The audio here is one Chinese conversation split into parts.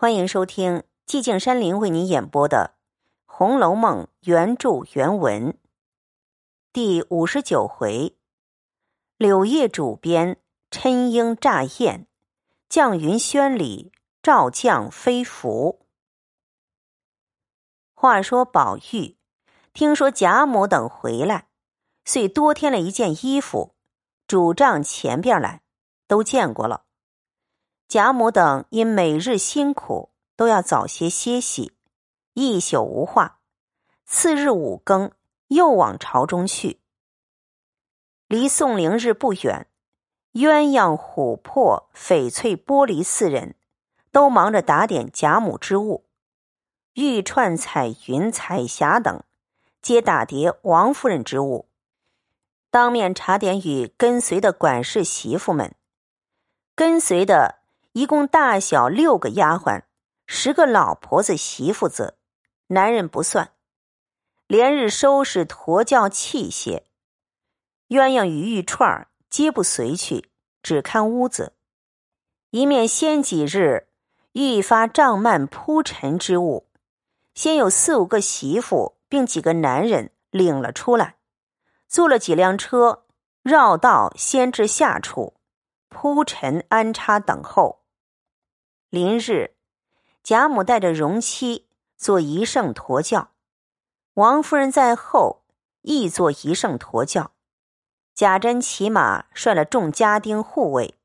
欢迎收听寂静山林为您演播的《红楼梦》原著原文第五十九回：柳叶主编琛鹰乍宴，绛云轩里照将飞服。话说宝玉听说贾母等回来，遂多添了一件衣服，主帐前边来，都见过了。贾母等因每日辛苦，都要早些歇息，一宿无话。次日五更，又往朝中去。离宋灵日不远，鸳鸯、琥珀、翡翠、玻璃四人，都忙着打点贾母之物；玉串、彩云、彩霞等，皆打叠王夫人之物。当面查点与跟随的管事媳妇们，跟随的。一共大小六个丫鬟，十个老婆子媳妇子，男人不算。连日收拾驼轿器械，鸳鸯与玉串皆不随去，只看屋子。一面先几日愈发帐幔铺陈之物，先有四五个媳妇并几个男人领了出来，坐了几辆车，绕道先至下处铺陈安插等候。临日，贾母带着荣妻坐一乘驼轿，王夫人在后亦坐一乘驼轿。贾珍骑马，率了众家丁护卫，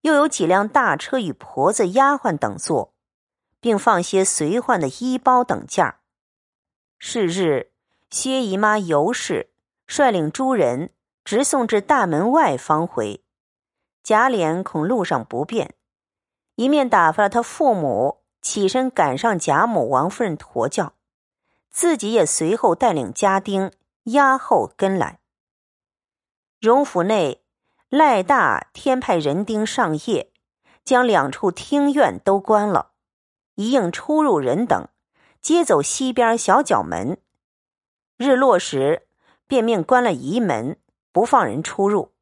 又有几辆大车与婆子、丫鬟等坐，并放些随换的衣包等件儿。是日，薛姨妈尤氏率领诸人直送至大门外方回。贾琏恐路上不便。一面打发了他父母起身赶上贾母、王夫人驮轿，自己也随后带领家丁押后跟来。荣府内赖大天派人丁上夜，将两处厅院都关了，一应出入人等皆走西边小角门。日落时，便命关了仪门，不放人出入。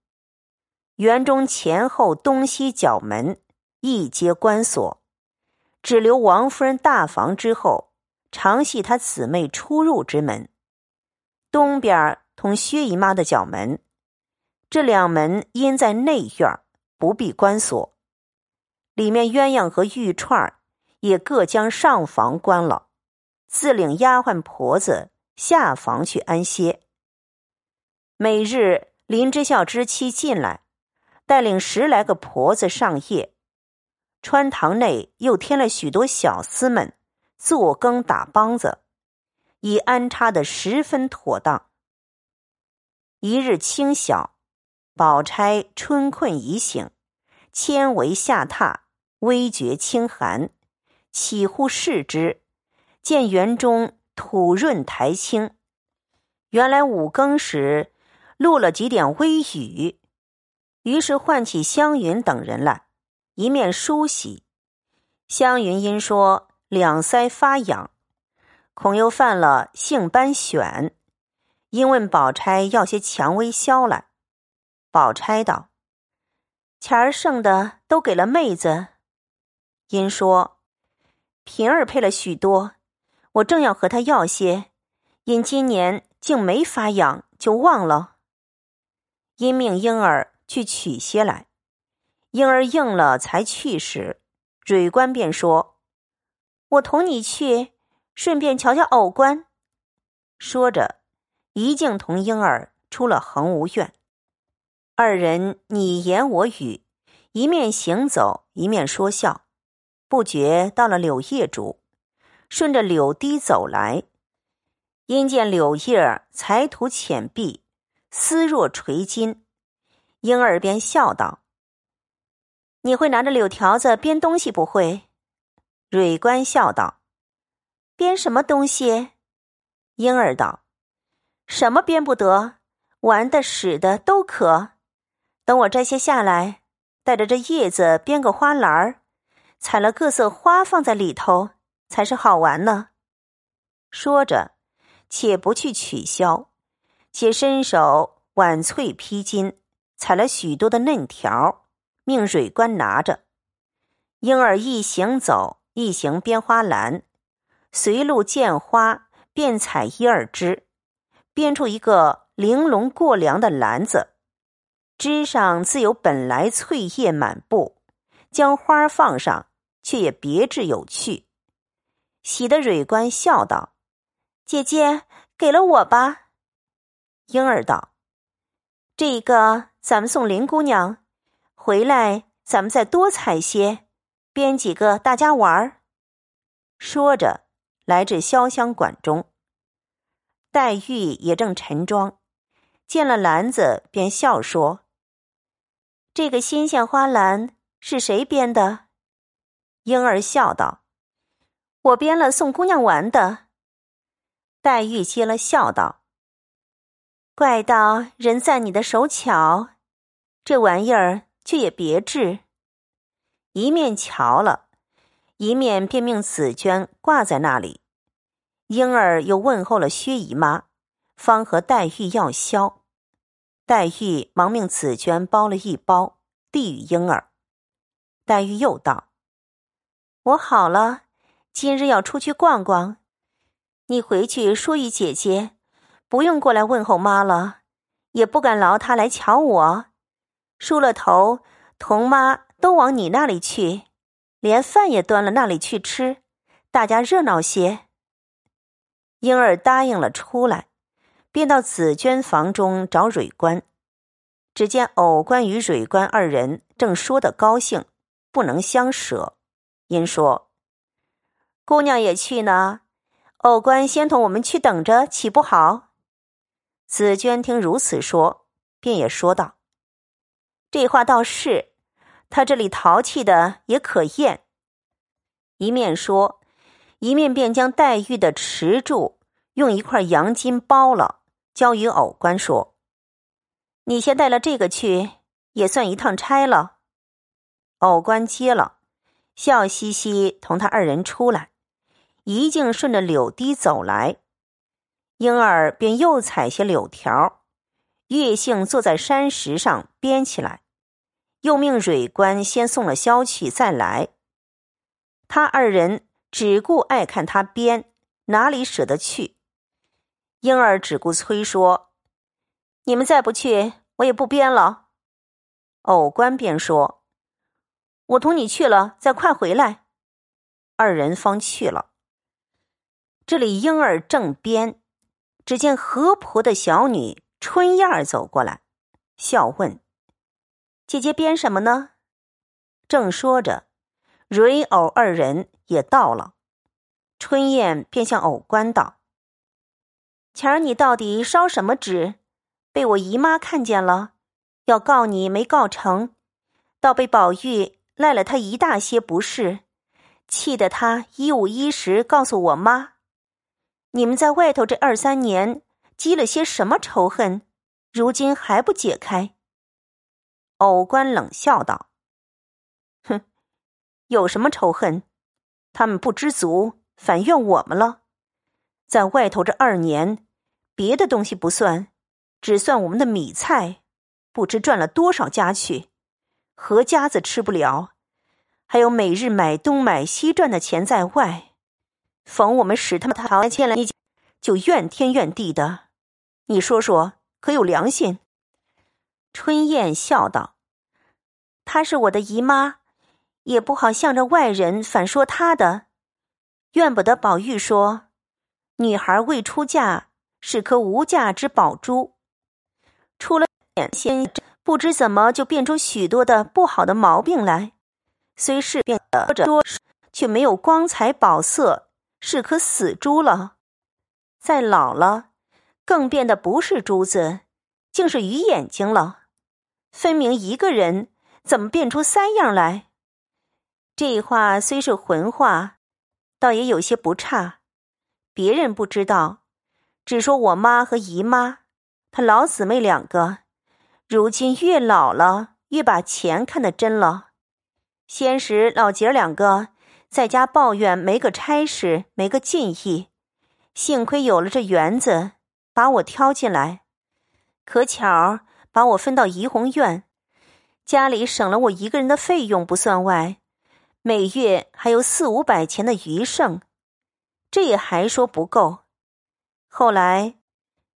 园中前后东西角门。一皆关锁，只留王夫人大房之后，常系她姊妹出入之门。东边同薛姨妈的角门，这两门因在内院，不必关锁。里面鸳鸯和玉串也各将上房关了，自领丫鬟婆子下房去安歇。每日林之孝之妻进来，带领十来个婆子上夜。穿堂内又添了许多小厮们做更打梆子，已安插的十分妥当。一日清晓，宝钗春困已醒，纤维下榻，微觉清寒，起呼视之，见园中土润苔青，原来五更时落了几点微雨，于是唤起湘云等人来。一面梳洗，湘云因说两腮发痒，恐又犯了性斑癣，因问宝钗要些蔷薇消来。宝钗道：“钱儿剩的都给了妹子。”因说：“平儿配了许多，我正要和她要些，因今年竟没发痒，就忘了。”因命婴儿去取些来。婴儿应了，才去时，蕊官便说：“我同你去，顺便瞧瞧藕官。”说着，一径同婴儿出了恒芜院。二人你言我语，一面行走，一面说笑，不觉到了柳叶竹，顺着柳堤走来，因见柳叶儿才吐浅碧，丝若垂金，婴儿便笑道。你会拿着柳条子编东西不会？蕊官笑道：“编什么东西？”婴儿道：“什么编不得，玩的、使的都可。等我摘些下来，带着这叶子编个花篮儿，采了各色花放在里头，才是好玩呢。”说着，且不去取消，且伸手挽翠披巾，采了许多的嫩条儿。命蕊官拿着，婴儿一行走，一行编花篮，随路见花便采一二枝，编出一个玲珑过梁的篮子，枝上自有本来翠叶满布，将花放上，却也别致有趣。喜的蕊官笑道：“姐姐给了我吧。”莺儿道：“这个咱们送林姑娘，回来咱们再多采些。”编几个，大家玩儿。说着，来至潇湘馆中。黛玉也正晨妆，见了篮子，便笑说：“这个新鲜花篮是谁编的？”莺儿笑道：“我编了，送姑娘玩的。”黛玉接了，笑道：“怪道人赞你的手巧，这玩意儿却也别致。”一面瞧了，一面便命紫娟挂在那里。莺儿又问候了薛姨妈，方和黛玉要消。黛玉忙命紫娟包了一包，递与莺儿。黛玉又道：“我好了，今日要出去逛逛，你回去说与姐姐，不用过来问候妈了，也不敢劳她来瞧我。梳了头，同妈。”都往你那里去，连饭也端了那里去吃，大家热闹些。莺儿答应了，出来，便到紫娟房中找蕊官。只见藕官与蕊官二人正说得高兴，不能相舍。因说：“姑娘也去呢，藕官先同我们去等着，岂不好？”紫娟听如此说，便也说道：“这话倒是。”他这里淘气的也可厌。一面说，一面便将黛玉的池柱用一块羊筋包了，交与藕官说：“你先带了这个去，也算一趟差了。”藕官接了，笑嘻嘻同他二人出来，一径顺着柳堤走来。莺儿便又采些柳条，月杏坐在山石上编起来。又命蕊官先送了消去，再来。他二人只顾爱看他编，哪里舍得去？莺儿只顾催说：“你们再不去，我也不编了。”偶官便说：“我同你去了，再快回来。”二人方去了。这里莺儿正编，只见河婆的小女春燕儿走过来，笑问。姐姐编什么呢？正说着，蕊藕二人也到了。春燕便向藕官道：“前儿你到底烧什么纸？被我姨妈看见了，要告你没告成，倒被宝玉赖了他一大些不是，气得他一五一十告诉我妈。你们在外头这二三年积了些什么仇恨，如今还不解开？”偶官冷笑道：“哼，有什么仇恨？他们不知足，反怨我们了。在外头这二年，别的东西不算，只算我们的米菜，不知赚了多少家去，何家子吃不了？还有每日买东买西赚的钱在外，逢我们使他们掏欠了，你就怨天怨地的。你说说，可有良心？”春燕笑道：“她是我的姨妈，也不好向着外人反说她的。怨不得宝玉说，女孩未出嫁是颗无价之宝珠，出了眼先不知怎么就变出许多的不好的毛病来。虽是变得多，却没有光彩宝色，是颗死珠了。再老了，更变的不是珠子，竟是鱼眼睛了。”分明一个人，怎么变出三样来？这话虽是混话，倒也有些不差。别人不知道，只说我妈和姨妈，她老姊妹两个，如今越老了，越把钱看得真了。先时老姐儿两个在家抱怨没个差事，没个进意，幸亏有了这园子，把我挑进来，可巧。把我分到怡红院，家里省了我一个人的费用不算外，每月还有四五百钱的余剩，这也还说不够。后来，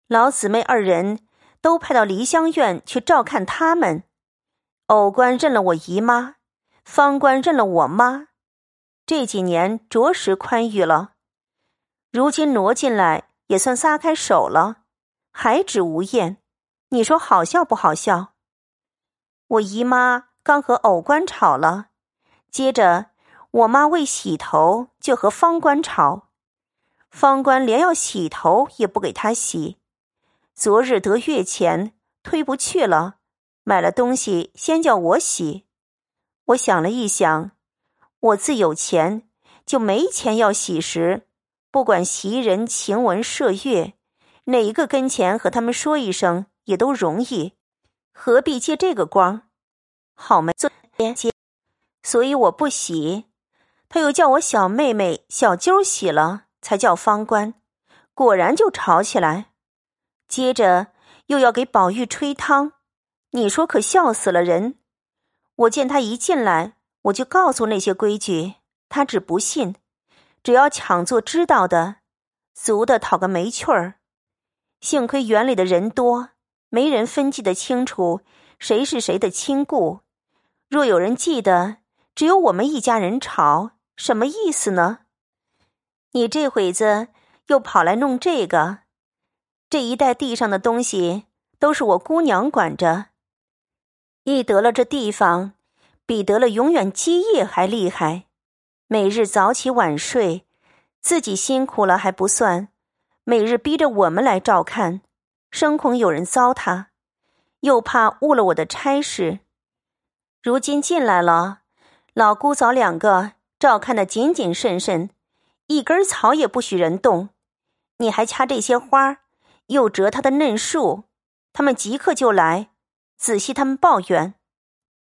老姊妹二人都派到梨香院去照看他们。偶官认了我姨妈，方官认了我妈。这几年着实宽裕了，如今挪进来也算撒开手了，还止无厌。你说好笑不好笑？我姨妈刚和偶官吵了，接着我妈为洗头就和方官吵。方官连要洗头也不给他洗，昨日得月钱推不去了，买了东西先叫我洗。我想了一想，我自有钱，就没钱要洗时，不管袭人、晴雯、麝月，哪一个跟前和他们说一声也都容易，何必借这个光？好没做接，所以我不洗。他又叫我小妹妹小揪洗了。才叫方官，果然就吵起来。接着又要给宝玉吹汤，你说可笑死了人。我见他一进来，我就告诉那些规矩，他只不信，只要抢做知道的，俗的讨个没趣儿。幸亏园里的人多，没人分记得清楚谁是谁的亲故。若有人记得，只有我们一家人吵，什么意思呢？你这会子又跑来弄这个，这一带地上的东西都是我姑娘管着。一得了这地方，比得了永远基业还厉害。每日早起晚睡，自己辛苦了还不算，每日逼着我们来照看，生恐有人糟蹋，又怕误了我的差事。如今进来了，老姑嫂两个照看的谨谨慎慎。一根草也不许人动，你还掐这些花又折它的嫩树，他们即刻就来，仔细他们抱怨。